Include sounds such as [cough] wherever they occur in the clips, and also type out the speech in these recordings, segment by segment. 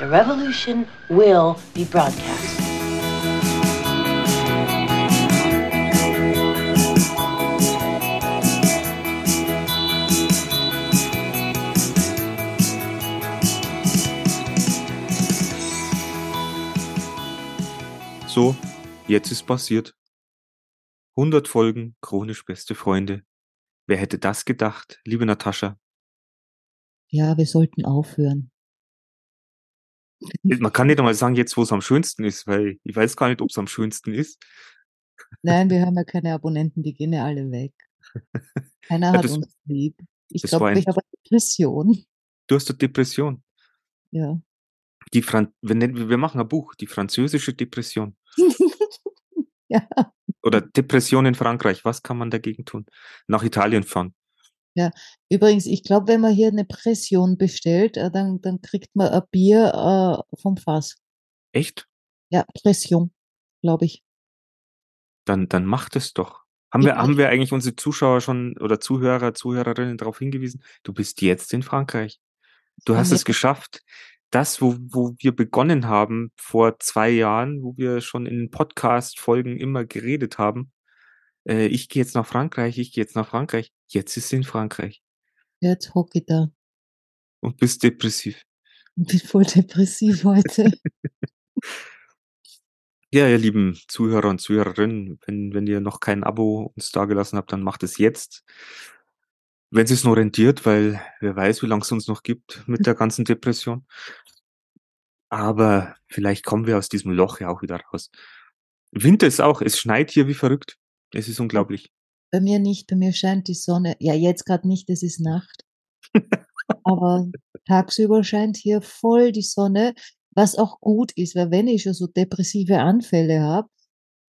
The revolution will be broadcast. So, jetzt ist passiert. 100 Folgen chronisch beste Freunde. Wer hätte das gedacht, liebe Natascha? Ja, wir sollten aufhören. Man kann nicht einmal sagen, jetzt wo es am schönsten ist, weil ich weiß gar nicht, ob es am schönsten ist. Nein, wir haben ja keine Abonnenten, die gehen ja alle weg. Keiner Ja, hat das- uns lieb. Ich glaube, ich habe eine Depression. Du hast eine Depression. Ja. Die Fran wir, nennen, wir machen ein Buch, die französische Depression. [laughs] ja. Oder Depression in Frankreich. Was kann man dagegen tun? Nach Italien fahren. Übrigens, ich glaube, wenn man hier eine Pression bestellt, äh, dann, dann kriegt man ein Bier äh, vom Fass. Echt? Ja, Pression, glaube ich. Dann, dann macht es doch. Haben wir, Ja. haben wir eigentlich unsere Zuschauer schon oder Zuhörer, Zuhörerinnen darauf hingewiesen? Du bist jetzt in Frankreich. Du hast es jetzt- geschafft. Das, wo, wo wir begonnen haben vor zwei Jahren, wo wir schon in Podcast-Folgen immer geredet haben, äh, ich gehe jetzt nach Frankreich, ich gehe jetzt nach Frankreich. Jetzt ist sie in Frankreich Jetzt hocke ich da und bist depressiv. und [laughs] bin voll depressiv heute. [laughs] Ja, ihr lieben Zuhörer und Zuhörerinnen, wenn, wenn ihr noch kein Abo uns dagelassen habt, dann macht es jetzt. Wenn es noch rentiert, weil wer weiß, wie lange es uns noch gibt mit der ganzen Depression. Aber vielleicht kommen wir aus diesem Loch ja auch wieder raus. Winter ist auch, es schneit hier wie verrückt. Es ist unglaublich. Bei mir nicht, bei mir scheint die Sonne. Ja, jetzt gerade nicht, es ist Nacht. Aber tagsüber scheint hier voll die Sonne, was auch gut ist, weil wenn ich schon so depressive Anfälle habe,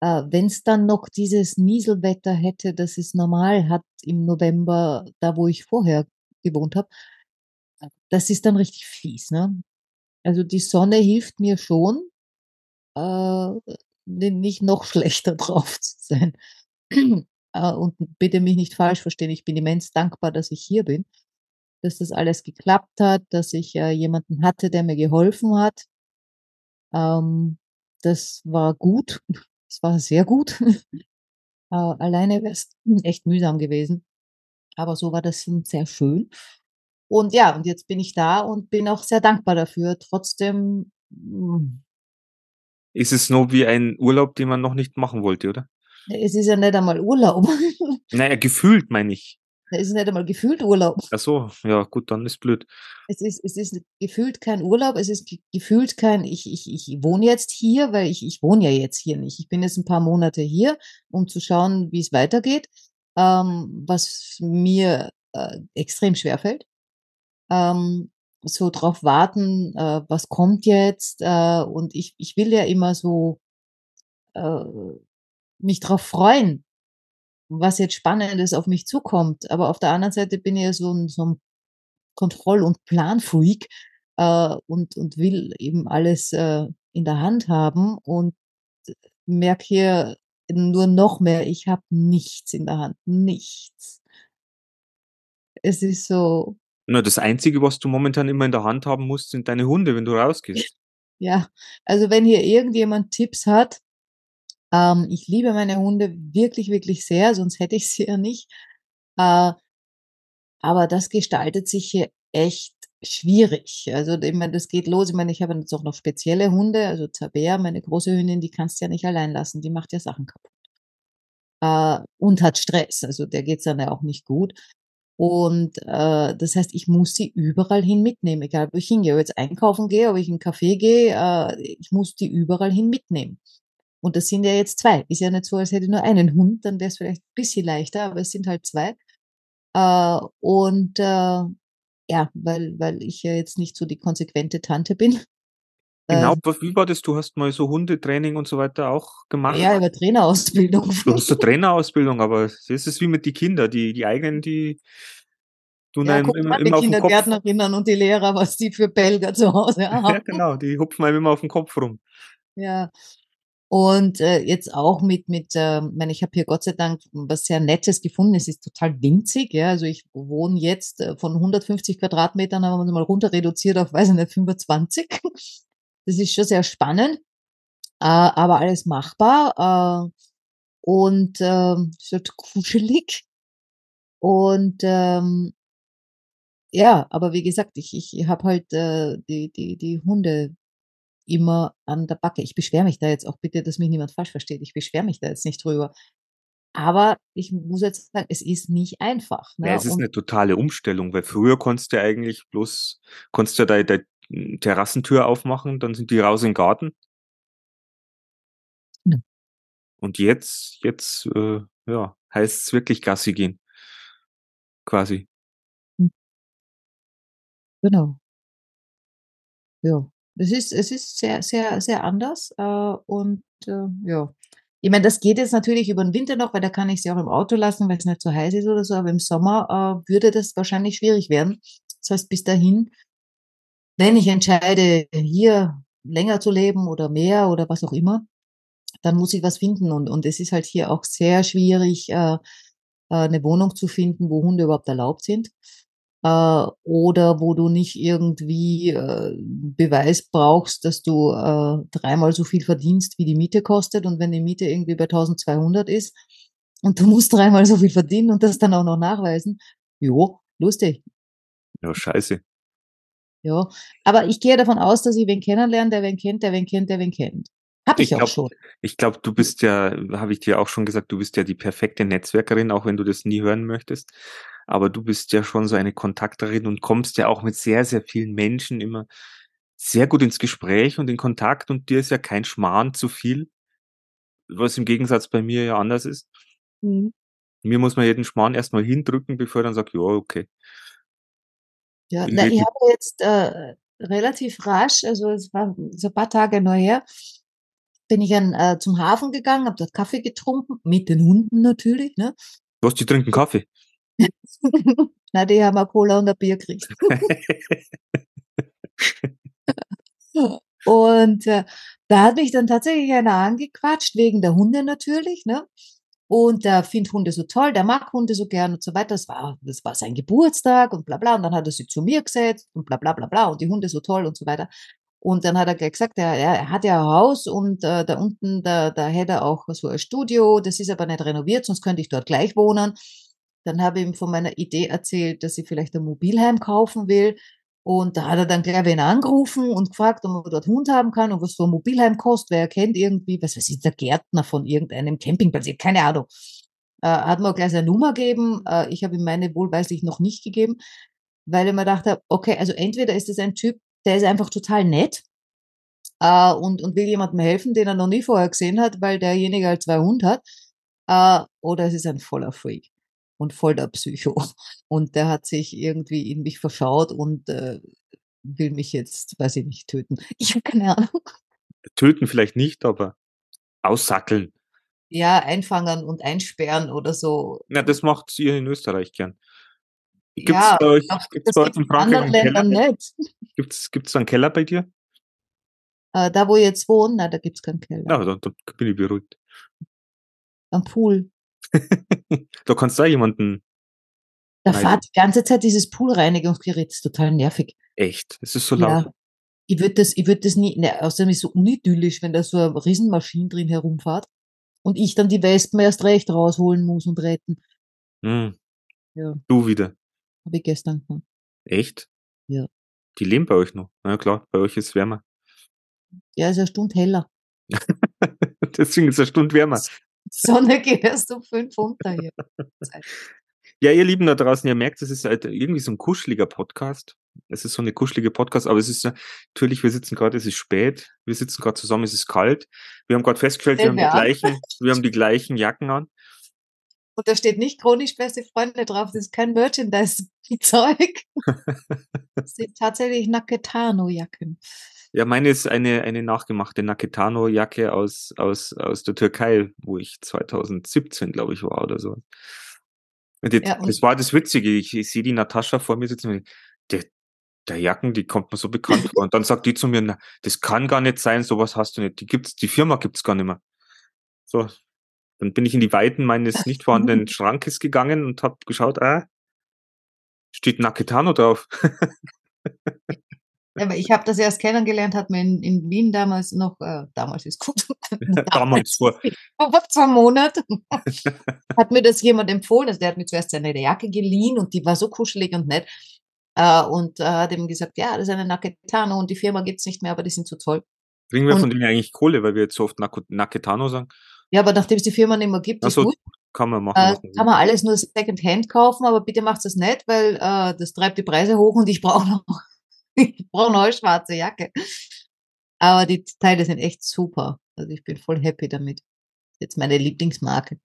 äh, wenn es dann noch dieses Nieselwetter hätte, das es normal hat im November, da wo ich vorher gewohnt habe, das ist dann richtig fies. Ne? Also die Sonne hilft mir schon, äh, nicht noch [laughs] schlechter drauf zu sein. Äh, und bitte mich nicht falsch verstehen, ich bin immens dankbar, dass ich hier bin, dass das alles geklappt hat, dass ich äh, jemanden hatte, der mir geholfen hat. Ähm, das war gut, das war sehr gut. äh, alleine wäre es echt mühsam gewesen, aber so war das sehr schön. Und ja, und jetzt bin ich da und bin auch sehr dankbar dafür. Trotzdem, mm, Ist es nur wie ein Urlaub, den man noch nicht machen wollte, oder? Es ist ja nicht einmal Urlaub. [laughs] Naja, gefühlt meine ich. es ist nicht einmal gefühlt Urlaub. Ach so, ja gut, dann ist blöd. Es ist, es ist gefühlt kein Urlaub, es ist ge- gefühlt kein, ich, ich, ich wohne jetzt hier, weil ich, ich wohne ja jetzt hier nicht. Ich bin jetzt ein paar Monate hier, um zu schauen, wie es weitergeht, ähm, was mir äh, extrem schwer fällt. Ähm, so drauf warten, äh, was kommt jetzt, äh, und ich, ich will ja immer so äh, mich drauf freuen, was jetzt Spannendes auf mich zukommt. Aber auf der anderen Seite bin ich ja so ein, so ein Kontroll- und Planfreak äh, und, und will eben alles äh, in der Hand haben und merke hier nur noch mehr, ich habe nichts in der Hand, nichts. Es ist so, Na, das Einzige, was du momentan immer in der Hand haben musst, sind deine Hunde, wenn du rausgehst. ja, also wenn hier irgendjemand Tipps hat, ähm, ich liebe meine Hunde wirklich, wirklich sehr, sonst hätte ich sie ja nicht. Äh, aber das gestaltet sich hier echt schwierig. Also ich meine, das geht los. Ich meine, ich habe jetzt auch noch spezielle Hunde, also Tabea, meine große Hündin, die kannst du ja nicht allein lassen, die macht ja Sachen kaputt. Äh, und hat Stress, also der geht's dann ja auch nicht gut. Und äh, das heißt, ich muss sie überall hin mitnehmen, egal wo ich hingehe. Ob ich jetzt einkaufen gehe, ob ich in einen Café gehe, äh, ich muss die überall hin mitnehmen. Und das sind ja jetzt zwei. Ist ja nicht so, als hätte ich nur einen Hund, dann wäre es vielleicht ein bisschen leichter, aber es sind halt zwei. Äh, und äh, ja, weil, weil ich ja jetzt nicht so die konsequente Tante bin. [laughs] Genau, Äh, was- wie war das? Du hast mal so Hundetraining und so weiter auch gemacht. ja, über Trainerausbildung. Du hast eine Trainerausbildung, aber es ist wie mit die Kinder, die, die eigenen, die tun Ja, einem immer, die immer auf den Kopf. Kindergärtnerinnen und die Lehrer, was die für Belger zu Hause [laughs] Ja, haben. genau, die hupfen einem immer auf den Kopf rum. Ja. Und äh, jetzt auch mit, mit äh, meine, ich habe hier Gott sei Dank was sehr Nettes gefunden. Es ist total winzig, ja. Also ich wohne jetzt äh, von 150 Quadratmetern, haben wir mal runter reduziert auf, weiß ich nicht, 25. Das ist schon sehr spannend, äh, aber alles machbar äh, und äh, es wird kuschelig. Und ähm, ja, aber wie gesagt, ich, ich habe halt äh, die, die, die Hunde immer an der Backe. Ich beschwere mich da jetzt auch bitte, dass mich niemand falsch versteht. Ich beschwere mich da jetzt nicht drüber. Aber ich muss jetzt sagen, es ist nicht einfach. Ne? Ja, es ist Und eine totale Umstellung, weil früher konntest du eigentlich bloß, konntest du deine, deine Terrassentür aufmachen, dann sind die raus in den Garten. Ja. Und jetzt, jetzt, äh, ja, heißt es wirklich Gassi gehen. Quasi. genau. Ja, es ist, es ist sehr, sehr, sehr anders. Äh, und äh, ja, ich meine, das geht jetzt natürlich über den Winter noch, weil da kann ich sie auch im Auto lassen, weil es nicht so heiß ist oder so. Aber im Sommer äh, würde das wahrscheinlich schwierig werden. Das heißt, bis dahin, wenn ich entscheide, hier länger zu leben oder mehr oder was auch immer, dann muss ich was finden. Und, und es ist halt hier auch sehr schwierig, äh, äh, eine Wohnung zu finden, wo Hunde überhaupt erlaubt sind. Äh, oder wo du nicht irgendwie äh, Beweis brauchst, dass du äh, dreimal so viel verdienst, wie die Miete kostet. Und wenn die Miete irgendwie bei 1200 ist und du musst dreimal so viel verdienen und das dann auch noch nachweisen, jo, lustig. Ja, scheiße. Ja, aber ich gehe davon aus, dass ich wen kennenlerne, der wen kennt, der wen kennt, der wen kennt. Hab ich, Ich auch glaub- schon. Ich glaube, du bist ja, habe ich dir auch schon gesagt, du bist ja die perfekte Netzwerkerin, auch wenn du das nie hören möchtest. Aber du bist ja schon so eine Kontakterin und kommst ja auch mit sehr, sehr vielen Menschen immer sehr gut ins Gespräch und in Kontakt und dir ist ja kein Schmarrn zu viel, was im Gegensatz bei mir ja anders ist. Mhm. Mir muss man jeden Schmarrn erstmal hindrücken, bevor er dann sagt, ja, okay. Ja, Bin na, ich habe jetzt äh, relativ rasch, also es war so ein paar Tage neu her, bin ich an, äh, zum Hafen gegangen, habe dort Kaffee getrunken, mit den Hunden natürlich, ne? Was, die trinken Kaffee? [laughs] Na, die haben eine Cola und ein Bier gekriegt. [laughs] Und äh, da hat mich dann tatsächlich einer angequatscht, wegen der Hunde natürlich, ne? Und der findet Hunde so toll, der mag Hunde so gern und so weiter. Das war, das war sein Geburtstag und bla bla. Und dann hat er sie zu mir gesetzt und bla bla bla bla und die Hunde so toll und so weiter. Und dann hat er gleich gesagt, er, er hat ja ein Haus und äh, da unten, da, da hätte er auch so ein Studio, das ist aber nicht renoviert, sonst könnte ich dort gleich wohnen. Dann habe ich ihm von meiner Idee erzählt, dass ich vielleicht ein Mobilheim kaufen will. Und da hat er dann gleich wen angerufen und gefragt, ob man dort Hund haben kann und was so ein Mobilheim kostet. Wer kennt irgendwie, was weiß ich, der Gärtner von irgendeinem Campingplatz, keine Ahnung. Äh, hat mir gleich seine Nummer gegeben. Äh, ich habe ihm meine wohlweislich noch nicht gegeben, weil ich mir dachte, okay, also entweder ist es ein Typ, der ist einfach total nett äh, und, und will jemandem helfen, den er noch nie vorher gesehen hat, weil derjenige halt zwei Hunde hat. Äh, oder es ist ein voller Freak und voll der Psycho. [laughs] Und der hat sich irgendwie in mich verschaut und äh, will mich jetzt, weiß ich nicht, töten. [laughs] Ich habe keine Ahnung. Töten vielleicht nicht, aber aussackeln. Ja, einfangen und einsperren oder so. Ja, das macht ihr in Österreich gern. Gibt's ja, bei euch, glaub, gibt's bei euch in Frankreich anderen? Ländern nicht. Gibt's, gibt's einen Keller bei dir? Äh, da, wo ich jetzt wohne, na, da gibt's keinen Keller. Ja, da, da bin ich beruhigt. Am Pool. [laughs] da kannst du auch jemanden, Da fahrt die ganze Zeit dieses Poolreinigungsgerät, ist total nervig. echt, es ist so laut. Ja. Ich würde das, ich würde das nie, ne, außerdem ist es so unidyllisch, wenn da so eine Riesenmaschine drin herumfährt und ich dann die Wespen erst recht rausholen muss und retten. Hm, Ja, du wieder. habe ich gestern gemacht. Echt? Ja. Die leben bei euch noch. Na ja, klar, bei euch ist es wärmer. Ja, ist eine Stunde heller. [laughs] Deswegen ist es eine Stunde wärmer. [laughs] Sonne geht erst um fünf unter hier. Ja, ihr Lieben da draußen, ihr merkt, es ist halt irgendwie so ein kuscheliger Podcast. Es ist so eine kuschelige Podcast, aber es ist ja- natürlich, wir sitzen gerade, es ist spät, wir sitzen gerade zusammen, es ist kalt. Wir haben gerade festgestellt, wir haben, die gleichen, wir haben die gleichen Jacken an. Und da steht nicht chronisch beste Freunde drauf, das ist kein Merchandise-Zeug. [laughs] Das sind tatsächlich Naketano-Jacken. Ja, meine ist eine, eine nachgemachte Naketano-Jacke aus, aus, aus der Türkei, wo ich 2017, glaube ich, war oder so. Und jetzt, Ja, und- das war das Witzige. Ich, ich sehe die Natascha vor mir sitzen und der, der Jacken, die kommt mir so bekannt [laughs] vor. Und dann sagt die zu mir, na, das kann gar nicht sein, sowas hast du nicht. Die gibt's, die Firma gibt's gar nicht mehr. So. Dann bin ich in die Weiten meines [laughs] nicht vorhandenen Schrankes gegangen und habe geschaut, ah, steht Naketano drauf. [laughs] Ich habe das erst kennengelernt, hat mir in, in Wien damals noch, äh, damals ist gut, [laughs] [laughs] damals vor. vor zwei Monaten, [laughs] hat mir das jemand empfohlen. Also der hat mir zuerst seine Jacke geliehen und die war so kuschelig und nett. Äh, und äh, hat ihm gesagt, ja, das ist eine Naketano und die Firma gibt's nicht mehr, aber die sind so toll. Kriegen wir Und- von denen eigentlich Kohle, weil wir jetzt so oft Naketano sagen? Ja, aber nachdem es die Firma nicht mehr gibt, ist Also gut. kann man machen. Äh, man kann man alles nur Secondhand kaufen, aber bitte macht das nicht, weil äh, das treibt die Preise hoch und ich brauche noch, ich brauche eine schwarze Jacke. Aber die Teile sind echt super. Also ich bin voll happy damit. Jetzt meine Lieblingsmarke.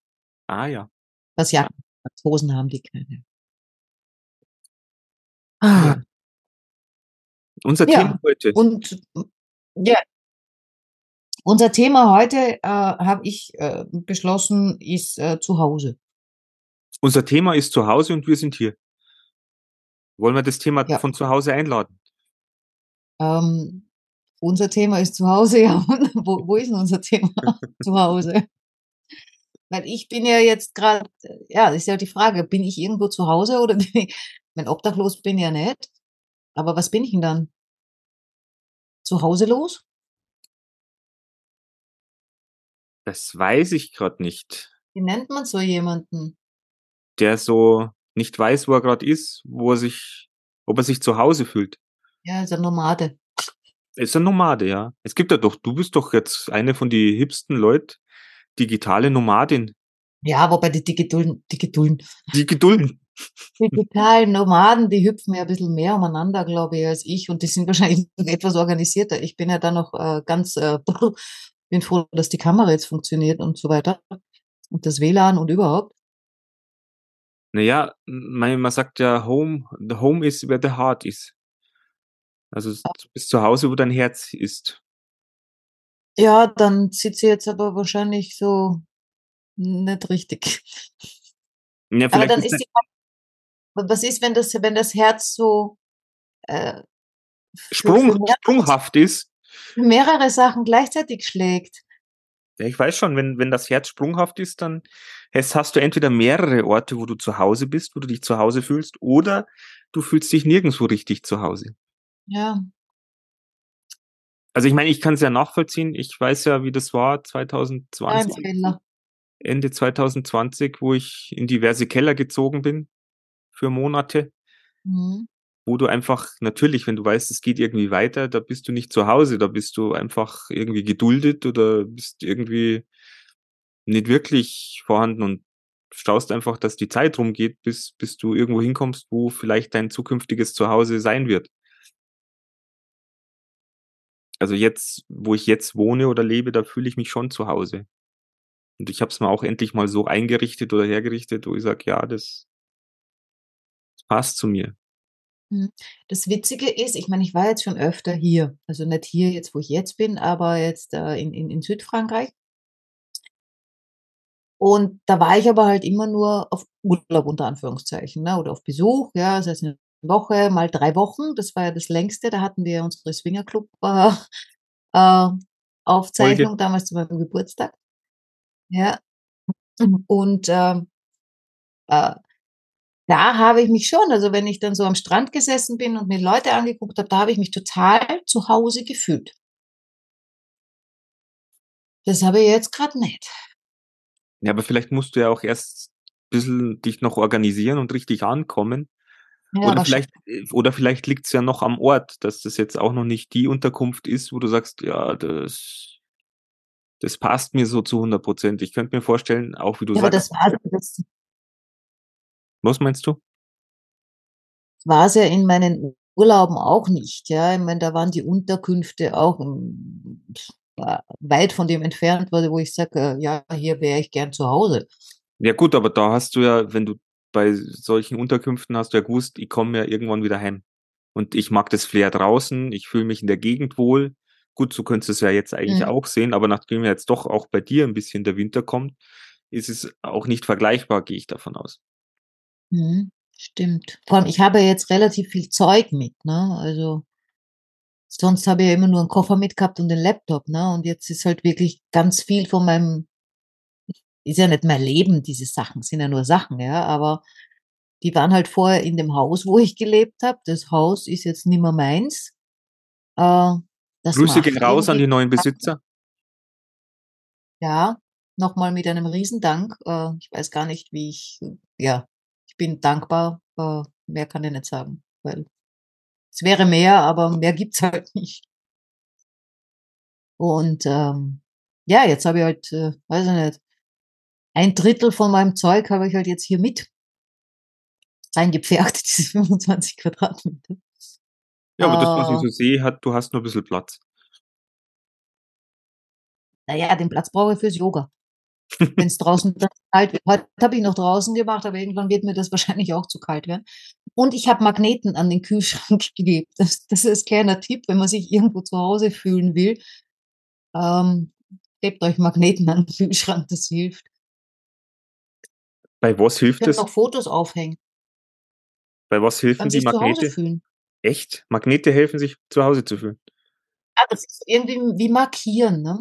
Ah ja. Was Jacken, hat. Hosen haben die keine. Ah. Unser Ja, Thema heute. Und ja, unser Thema heute, äh, habe ich äh, beschlossen, ist äh, zu Hause. Unser Thema ist zu Hause und wir sind hier. Wollen wir das Thema Ja. von zu Hause einladen? Ähm, unser Thema ist zu Hause, [laughs] ja. Wo, wo ist denn unser Thema? [laughs] zu Hause. Weil ich bin ja jetzt gerade, ja, das ist ja die Frage, bin ich irgendwo zu Hause oder bin ich, wenn obdachlos bin ja nicht. Aber was bin ich denn dann? Zu Hause los? Das weiß ich gerade nicht. Wie nennt man so jemanden? Der so nicht weiß, wo er gerade ist, wo er sich, ob er sich zu Hause fühlt. Ja, ist ein Nomade. Ist ein Nomade, ja. Es gibt ja doch, du bist doch jetzt eine von die hipsten Leute, digitale Nomadin. Ja, wobei die digitalen, Die gedulden. [laughs] digitalen Nomaden, die hüpfen ja ein bisschen mehr umeinander, glaube ich, als ich. Und die sind [laughs] wahrscheinlich etwas organisierter. Ich bin ja da noch äh, ganz, äh, [laughs] bin froh, dass die Kamera jetzt funktioniert und so weiter. Und das WLAN und überhaupt. Naja, man, man sagt ja, Home, the Home is where the heart is. Also du bist zu Hause, wo dein Herz ist. Ja, dann sitze ich jetzt aber wahrscheinlich so nicht richtig. Ja, Aber dann ist ist die Frage, was ist, wenn das, wenn das Herz so äh, Sprung, für, mehr, sprunghaft ist. mehrere Sachen gleichzeitig schlägt? Ja, ich weiß schon, wenn, wenn das Herz sprunghaft ist, dann hast, hast du entweder mehrere Orte, wo du zu Hause bist, wo du dich zu Hause fühlst, oder du fühlst dich nirgendwo richtig zu Hause. Ja, Also ich meine, ich kann es ja nachvollziehen. Ich weiß ja, wie das war ein 2020, Fehler. Ende 2020, wo ich in diverse Keller gezogen bin für Monate, Mhm. wo du einfach, natürlich, wenn du weißt, es geht irgendwie weiter, da bist du nicht zu Hause, da bist du einfach irgendwie geduldet oder bist irgendwie nicht wirklich vorhanden und schaust einfach, dass die Zeit rumgeht, bis, bis du irgendwo hinkommst, wo vielleicht dein zukünftiges Zuhause sein wird. Also jetzt, wo ich jetzt wohne oder lebe, da fühle ich mich schon zu Hause. Und ich habe es mir auch endlich mal so eingerichtet oder hergerichtet, wo ich sage, ja, das, passt zu mir. Mhm. Das Witzige ist, ich meine, ich war jetzt schon öfter hier. Also nicht hier jetzt, wo ich jetzt bin, aber jetzt äh, in, in, in Südfrankreich. Und da war ich aber halt immer nur auf Urlaub unter Anführungszeichen, ne? oder auf Besuch, ja, das heißt eine Woche, mal drei Wochen. Das war ja das längste. Da hatten wir unsere Swingerclub äh, äh, Aufzeichnung damals zu meinem Geburtstag. Ja. Und ähm, äh, da habe ich mich schon, also wenn ich dann so am Strand gesessen bin und mir Leute angeguckt habe, da habe ich mich total zu Hause gefühlt. Das habe ich jetzt gerade nicht. Ja, aber vielleicht musst du ja auch erst ein bisschen dich noch organisieren und richtig ankommen. Ja, oder, aber vielleicht, äh, oder vielleicht liegt es ja noch am Ort, dass das jetzt auch noch nicht die Unterkunft ist, wo du sagst, ja, das, das passt mir so zu 100 Prozent. Ich könnte mir vorstellen, auch wie du ja, aber sagst, das war das was meinst du? war es ja in meinen Urlauben auch nicht. Ja, ich meine, da waren die Unterkünfte auch ähm, äh, weit von dem entfernt, wo ich sage, äh, ja, hier wäre ich gern zu Hause. Ja gut, aber da hast du ja, wenn du bei solchen Unterkünften hast du ja gewusst, ich komme ja irgendwann wieder heim. Und ich mag das Flair draußen, ich fühle mich in der Gegend wohl. Gut, so könntest du es ja jetzt eigentlich Mhm. auch sehen, aber nachdem ja jetzt doch auch bei dir ein bisschen der Winter kommt, ist es auch nicht vergleichbar, gehe ich davon aus. Mhm. Stimmt. Vor allem, ich habe jetzt relativ viel Zeug mit, ne? Also sonst habe ich ja immer nur einen Koffer mitgehabt und den Laptop, ne? Und jetzt ist halt wirklich ganz viel von meinem ist ja nicht mein Leben, diese Sachen, sind ja nur Sachen, ja, aber die waren halt vorher in dem Haus, wo ich gelebt habe. Das Haus ist jetzt nicht mehr meins. Äh, Grüße gehen raus an die neuen Besitzer. Ja, nochmal mit einem Riesendank. Äh, ich weiß gar nicht, wie ich, ja, ich bin dankbar. Äh, mehr kann ich nicht sagen, weil es wäre mehr, aber mehr gibt's halt [laughs] nicht. Und ähm, ja, jetzt habe ich halt, äh, weiß ich nicht, ein Drittel von meinem Zeug habe ich halt jetzt hier mit reingepfercht, [laughs] diese 25 Quadratmeter. Ja, aber das, was ich Äh, so sehe, hat, du hast nur ein bisschen Platz. naja, den Platz brauche ich fürs Yoga. Wenn es draußen dann kalt wird. Heute habe ich noch draußen gemacht, aber irgendwann wird mir das wahrscheinlich auch zu kalt werden. Und ich habe Magneten an den Kühlschrank [laughs] geklebt. Das, das ist kleiner Tipp, wenn man sich irgendwo zu Hause fühlen will. Ähm, klebt euch Magneten an den Kühlschrank, das hilft. Bei was Ich hilft habe es? noch Fotos aufhängen. Bei was helfen die sich zu Hause Magnete? fühlen. Echt? Magnete helfen sich zu Hause zu fühlen. Ah, das ist irgendwie wie markieren, ne?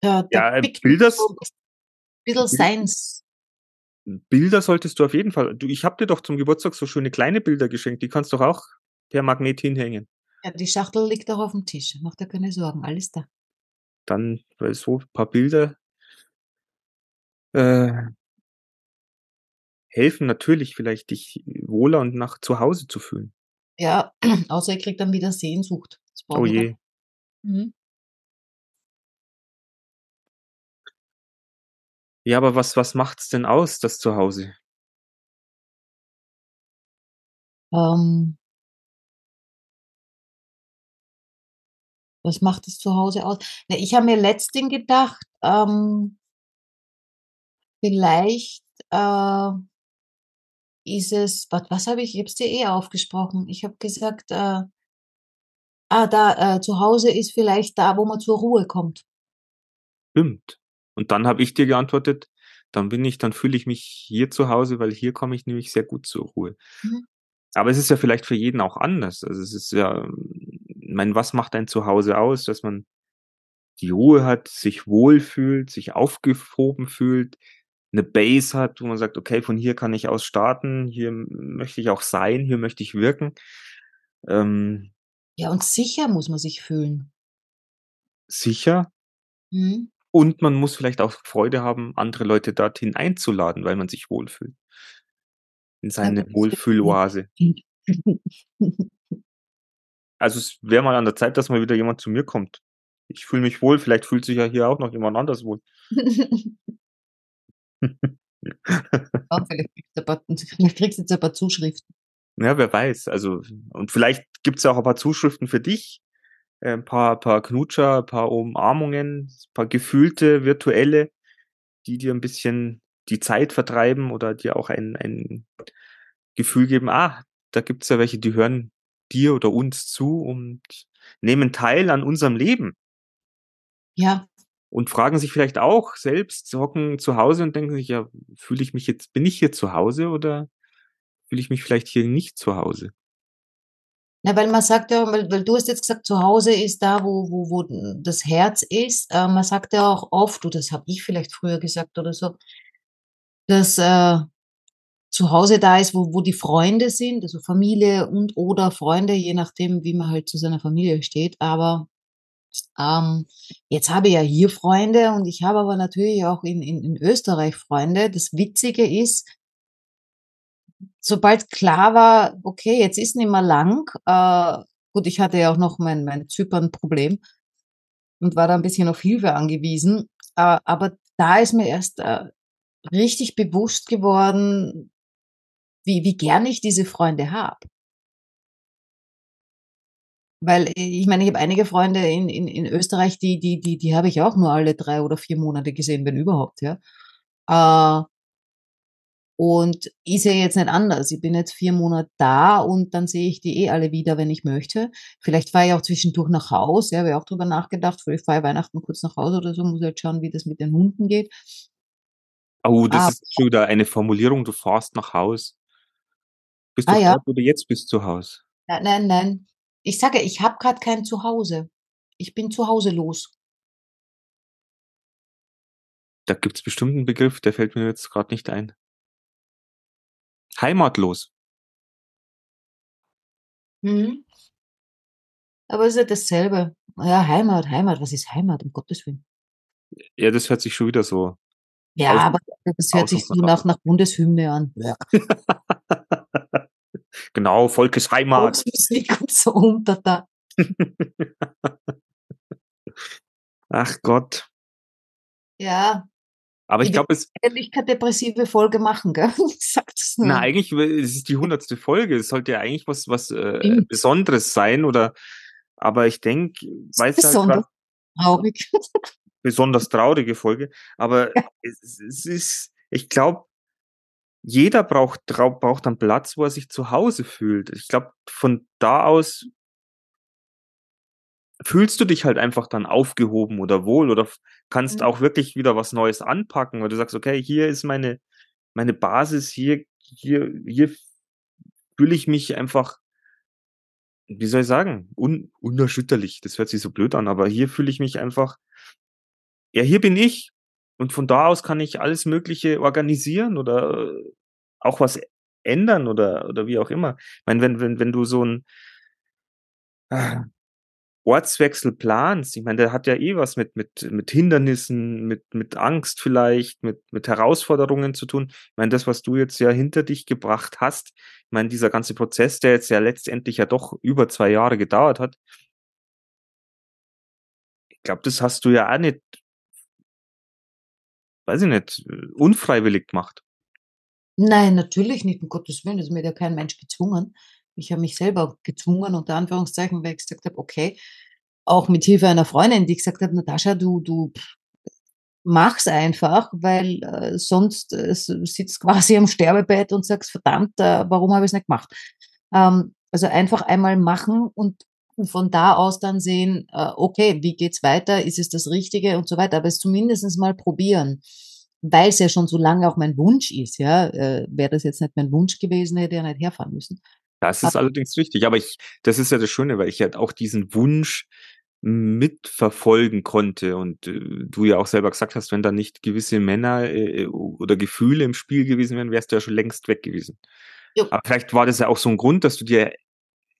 Da, da Ja, äh, pickt Bilder, so ein bisschen seins. Bilder solltest du auf jeden Fall. Du, ich habe dir doch zum Geburtstag so schöne kleine Bilder geschenkt. Die kannst du doch auch per Magnet hinhängen. Ja, die Schachtel liegt auch auf dem Tisch. Macht dir keine Sorgen, alles da. Dann, weil so ein paar Bilder äh, helfen natürlich vielleicht, dich wohler und nach zu Hause zu fühlen. Ja, [clears throat] außer ihr kriegt dann wieder Sehnsucht. Oh je. Mhm. Ja, aber was, was macht's denn aus, das Zuhause? Ähm, was macht das zu Hause aus? Ne, ich habe mir letztens gedacht, ähm, vielleicht äh, ist es, was, was habe ich, ich habe es dir eh aufgesprochen. Ich habe gesagt, äh, ah, da, äh, zu Hause ist vielleicht da, wo man zur Ruhe kommt. Stimmt. Und dann habe ich dir geantwortet, dann bin ich, dann fühle ich mich hier zu Hause, weil hier komme ich nämlich sehr gut zur Ruhe. Mhm. Aber es ist ja vielleicht für jeden auch anders. Also es ist ja, ich meine, was macht ein Zuhause aus, dass man die Ruhe hat, sich wohlfühlt, sich aufgehoben fühlt, eine Base hat, wo man sagt, okay, von hier kann ich aus starten, hier möchte ich auch sein, hier möchte ich wirken. Ähm, Ja, und sicher muss man sich fühlen. sicher. Mhm. Und man muss vielleicht auch Freude haben, andere Leute dorthin einzuladen, weil man sich wohlfühlt. In Ja, seine das Wohlfühloase. Also es wäre mal an der Zeit, dass mal wieder jemand zu mir kommt. Ich fühle mich wohl, vielleicht fühlt sich ja hier auch noch jemand anders wohl. [laughs] Ja, vielleicht kriegst du paar- vielleicht kriegst du jetzt ein paar Zuschriften. Ja, wer weiß. Also, und vielleicht gibt's ja auch ein paar Zuschriften für dich. Äh, Ein paar, paar Knutscher, ein paar Umarmungen, ein paar gefühlte, virtuelle, die dir ein bisschen die Zeit vertreiben oder dir auch ein, ein Gefühl geben, ah, da gibt's ja welche, die hören dir oder uns zu und nehmen teil an unserem Leben Ja, und fragen sich vielleicht auch selbst, hocken zu Hause und denken sich, ja, fühle ich mich jetzt, bin ich hier zu Hause oder fühle ich mich vielleicht hier nicht zu Hause? Ja, weil man sagt ja, weil, weil du hast jetzt gesagt, zu Hause ist da, wo, wo, wo das Herz ist. Äh, man sagt ja auch oft, oder das habe ich vielleicht früher gesagt oder so, dass äh, zu Hause da ist, wo, wo die Freunde sind, also Familie und oder Freunde, je nachdem, wie man halt zu seiner Familie steht. Aber ähm, jetzt habe ich ja hier Freunde und ich habe aber natürlich auch in, in, in Österreich Freunde. Das Witzige ist, sobald klar war, okay, jetzt ist nicht mehr lang, äh, gut, ich hatte ja auch noch mein, mein Zypern-Problem und war da ein bisschen auf Hilfe angewiesen, äh, aber da ist mir erst äh, richtig bewusst geworden, wie, wie gern ich diese Freunde habe. Weil äh, ich meine, ich habe einige Freunde in, in, in Österreich, die, die, die, die habe ich auch nur alle drei oder vier Monate gesehen, wenn überhaupt, ja. Äh, und ist ja jetzt nicht anders. Ich bin jetzt vier Monate da und dann sehe ich die eh alle wieder, wenn ich möchte. Vielleicht fahre ich auch zwischendurch nach Haus. Ja, habe ich auch drüber nachgedacht. Vielleicht fahre ich Weihnachten kurz nach Hause oder so. Muss halt schauen, wie das mit den Hunden geht. Oh, das Aber ist schon wieder eine Formulierung, du fährst nach Haus. Bist du Ah ja. dort, wo du jetzt bist, zu Haus? Nein, nein, nein. Ich sage, ich habe grad kein Zuhause. Ich bin zu Hause los. Da gibt's bestimmt 'n Begriff, der fällt mir jetzt grad nicht ein. Heimatlos. Mhm. Aber ist ja dasselbe. Ja, Heimat, Heimat. Was ist Heimat, um Gottes Willen? Ja, das hört sich schon wieder so Ja, aus aber das hört sich so nach nach Bundeshymne an. [laughs] Genau. Volksmusik [laughs] und so unter da. Ach Gott. Ja. Aber ich Ich glaube, es eigentlich keine depressive Folge machen, gell? [laughs] Ich sage das nur. na, eigentlich es ist die 100. Folge. Es sollte ja eigentlich was was, äh. Besonderes sein oder aber ich denke, weil's halt Besonders grad traurig. [laughs] besonders traurige Folge, aber es es ist ich glaube, jeder braucht braucht einen Platz, wo er sich zu Hause fühlt. Ich glaube, von da aus fühlst du dich halt einfach dann aufgehoben oder wohl oder kannst Mhm. auch wirklich wieder was Neues anpacken, weil du sagst: „Okay, hier ist meine meine Basis, hier hier hier fühle ich mich einfach“ wie soll ich sagen, un unerschütterlich. Das hört sich so blöd an, aber hier fühle ich mich einfach ja, hier bin ich und von da aus kann ich alles Mögliche organisieren oder auch was ändern oder oder wie auch immer. Ich meine, wenn wenn wenn du so 'n ah, Ortswechsel planst, ich meine, der hat ja eh was mit mit mit Hindernissen, mit mit Angst vielleicht, mit mit Herausforderungen zu tun. Ich meine, das, was du jetzt ja hinter dich gebracht hast ich meine, dieser ganze Prozess, der jetzt ja letztendlich ja doch über 2 Jahre gedauert hat ich glaube, das hast du ja auch nicht weiß ich nicht, unfreiwillig gemacht. Nein, natürlich nicht, um Gottes Willen. Also, mir hat ja kein Mensch gezwungen. Ich habe mich selber gezwungen, unter Anführungszeichen, weil ich gesagt habe: „Okay“ auch mit Hilfe einer Freundin, die gesagt hat: „Natascha, du du mach's einfach, weil, äh, sonst, äh, sitzt quasi am Sterbebett und sagst: ‚Verdammt, äh, warum habe ich's nicht gemacht?‘“ Ähm, also, einfach einmal machen und von da aus dann sehen, äh, okay, wie geht's weiter? Ist es das Richtige und so weiter, aber es zumindest mal probieren, weil's ja schon so lange auch mein Wunsch ist, ja. Äh, wäre das jetzt nicht mein Wunsch gewesen, hätte ja nicht herfahren müssen. Das A ist allerdings richtig, aber ich das ist ja das Schöne, weil ich halt auch diesen Wunsch mitverfolgen konnte und, äh, du ja auch selber gesagt hast, wenn da nicht gewisse Männer, äh, oder Gefühle im Spiel gewesen wären, wärst du ja schon längst weg gewesen. Jo. Aber vielleicht war das ja auch so 'n Grund, dass du dir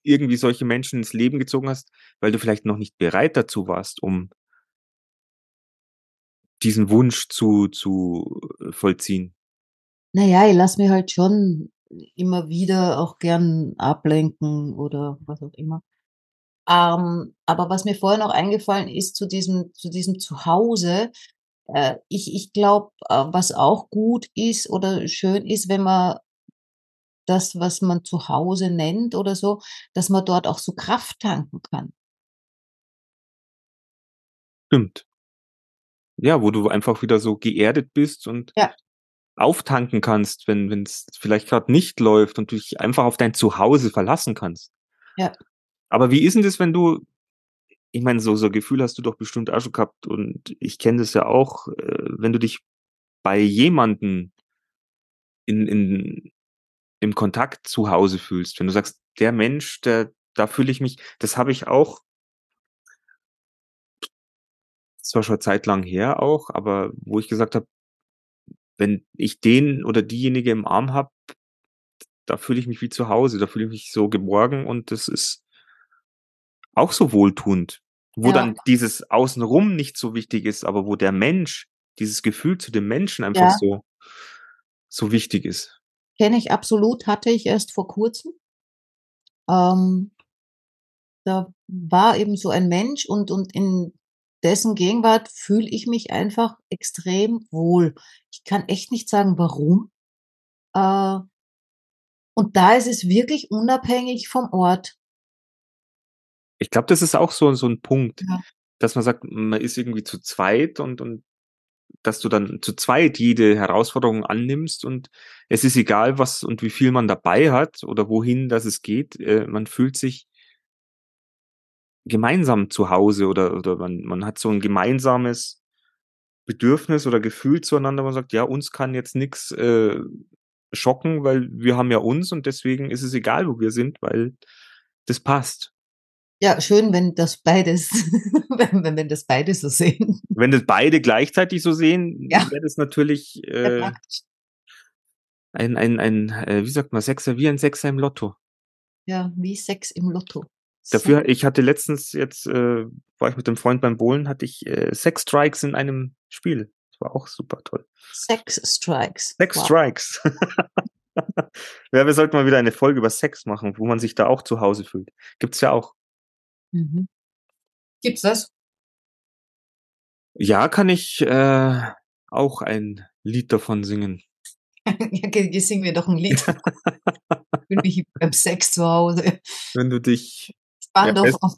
irgendwie solche Menschen ins Leben gezogen hast, weil du vielleicht noch nicht bereit dazu warst, um diesen Wunsch zu zu, äh, vollziehen. Na ja, ich lasse mich halt schon immer wieder auch gern ablenken oder was auch immer. Ähm, aber was mir vorher noch eingefallen ist zu diesem zu diesem Zuhause, äh, ich ich glaube, äh, was auch gut ist oder schön ist, wenn man das, was man Zuhause nennt oder so, dass man dort auch so Kraft tanken kann. Stimmt. Ja, wo du einfach wieder so geerdet bist und Ja. auftanken kannst, wenn wenn's vielleicht grad nicht läuft und du dich einfach auf dein Zuhause verlassen kannst. Ja. Aber wie ist 'n das, wenn du ich meine, so so Gefühl hast du doch bestimmt auch schon gehabt und ich kenne das ja auch, äh, wenn du dich bei jemandem in in im Kontakt zu Hause fühlst, wenn du sagst: „Der Mensch, der da fühle ich mich“ das habe ich auch ist zwar schon Zeit lang her auch, aber wo ich gesagt habe: „Wenn ich den oder diejenige im Arm habe, da fühle ich mich wie zu Hause, da fühle ich mich so geborgen“ und das ist auch so wohltuend, wo Ja. dann dieses Außenrum nicht so wichtig ist, aber wo der Mensch dieses Gefühl zu dem Menschen einfach Ja. so so wichtig ist. Kenne ich absolut, hatte ich erst vor Kurzem. Ähm da war eben so ein Mensch und und in dessen Gegenwart fühle ich mich einfach extrem wohl. Ich kann echt nicht sagen, warum. Äh und da ist es wirklich unabhängig vom Ort. Ich glaube, das ist auch so so 'n Punkt, Ja. dass man sagt, man ist irgendwie zu zweit und und dass du dann zu zweit jede Herausforderung annimmst und es ist egal, was und wie viel man dabei hat oder wohin das es geht, äh, man fühlt sich gemeinsam zu Hause oder oder man man hat so 'n gemeinsames Bedürfnis oder Gefühl zueinander, man sagt, ja, uns kann jetzt nichts äh, schocken, weil wir haben ja uns und deswegen ist es egal, wo wir sind, weil das passt. Ja, schön, wenn das beides, [laughs] wenn, wenn, wenn das beide so sehen. Wenn das beide gleichzeitig so sehen, Ja. wäre das natürlich äh, ein, ein, ein äh, wie sagt man, Sechser, wie ein Sechser im Lotto. ja, wie Sex im Lotto. Dafür, ich hatte letztens jetzt, äh, war ich mit dem Freund beim Bowlen, hatte ich äh, Sex Strikes in einem Spiel. Das war auch super toll. Sex Strikes. Sex Wow. Strikes. [laughs] ja, wir sollten mal wieder eine Folge über Sex machen, wo man sich da auch zu Hause fühlt. Gibt's ja auch. Mhm. Gibt's das? Ja, kann ich äh, auch ein Lied davon singen. [laughs] ja, ge- ge- sing mir doch ein Lied. [laughs] Bin ich beim Sex zu Hause. Wenn du dich Ja, best- auf,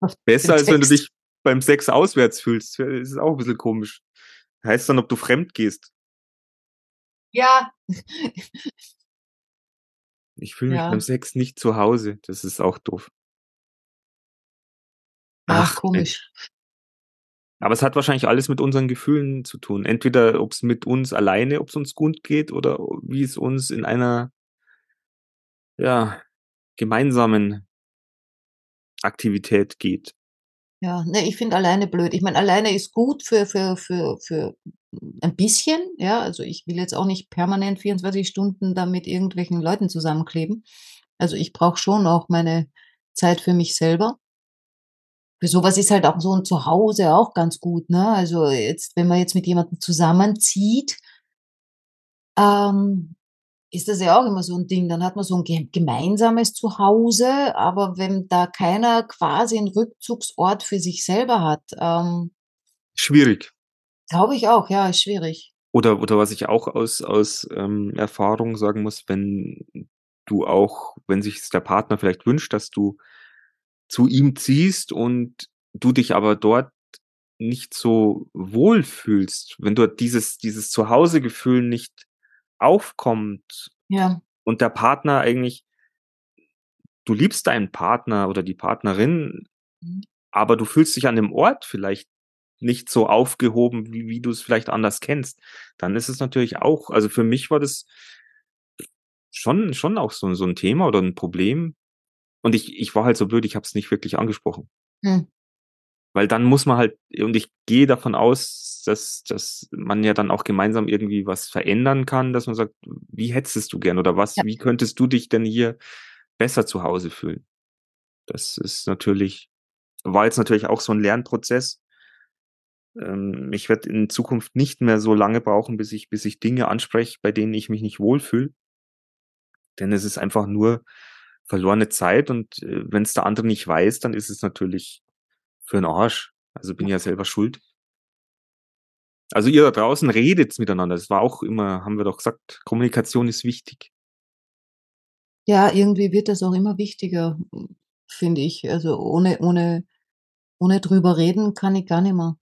auf besser als wenn du dich beim Sex auswärts fühlst. Das ist auch ein bisschen komisch. Heißt dann, ob du fremd gehst. Ja, Ich fühle mich Ja. beim Sex nicht zu Hause. Das ist auch doof. ja Ach, komisch. Aber es hat wahrscheinlich alles mit unseren Gefühlen zu tun. Entweder ob es mit uns alleine, ob es uns gut geht oder wie es uns in einer ja, gemeinsamen Aktivität geht. Ja, ne, ich finde alleine blöd. Ich meine, alleine ist gut für, für, für, für ein bisschen, ja. Also ich will jetzt auch nicht permanent 24 Stunden da mit irgendwelchen Leuten zusammenkleben. Also ich brauche schon auch meine Zeit für mich selber. Für sowas ist halt auch so ein Zuhause auch ganz gut, ne? Also jetzt, wenn man jetzt mit jemandem zusammenzieht, ähm, ist das ja auch immer so ein Ding. Dann hat man so ein ge gemeinsames Zuhause, aber wenn da keiner quasi einen Rückzugsort für sich selber hat, ähm, Schwierig. glaube ich auch, ja, ist schwierig. Oder, oder was ich auch aus, aus ähm, Erfahrung sagen muss, wenn du auch, wenn sich der Partner vielleicht wünscht, dass du zu ihm ziehst und du dich aber dort nicht so wohl fühlst, wenn dort dieses, dieses Zuhausegefühl nicht aufkommt Ja, und der Partner eigentlich, du liebst deinen Partner oder die Partnerin, Mhm. aber du fühlst dich an dem Ort vielleicht nicht so aufgehoben, wie, wie du es vielleicht anders kennst, dann ist es natürlich auch, also für mich war das schon, schon auch so, so ein Thema oder ein Problem. Und ich, ich war halt so blöd, ich habe es nicht wirklich angesprochen. hm, Weil dann muss man halt, und ich gehe davon aus, dass, dass man ja dann auch gemeinsam irgendwie was verändern kann, dass man sagt, wie hättest du gern oder was, Ja. wie könntest du dich denn hier besser zu Hause fühlen? Das ist natürlich, war jetzt natürlich auch so ein Lernprozess. Ähm, ich werde in Zukunft nicht mehr so lange brauchen, bis ich, bis ich Dinge anspreche, bei denen ich mich nicht wohlfühle. Denn es ist einfach nur verlorene Zeit und äh, wenn es der andere nicht weiß, dann ist es natürlich für den Arsch. Also bin ja selber schuld. Also ihr da draußen redet miteinander. Das war auch immer, haben wir doch gesagt, Kommunikation ist wichtig. ja, irgendwie wird das auch immer wichtiger, finde ich. Also ohne, ohne, ohne drüber reden kann ich gar nicht mehr.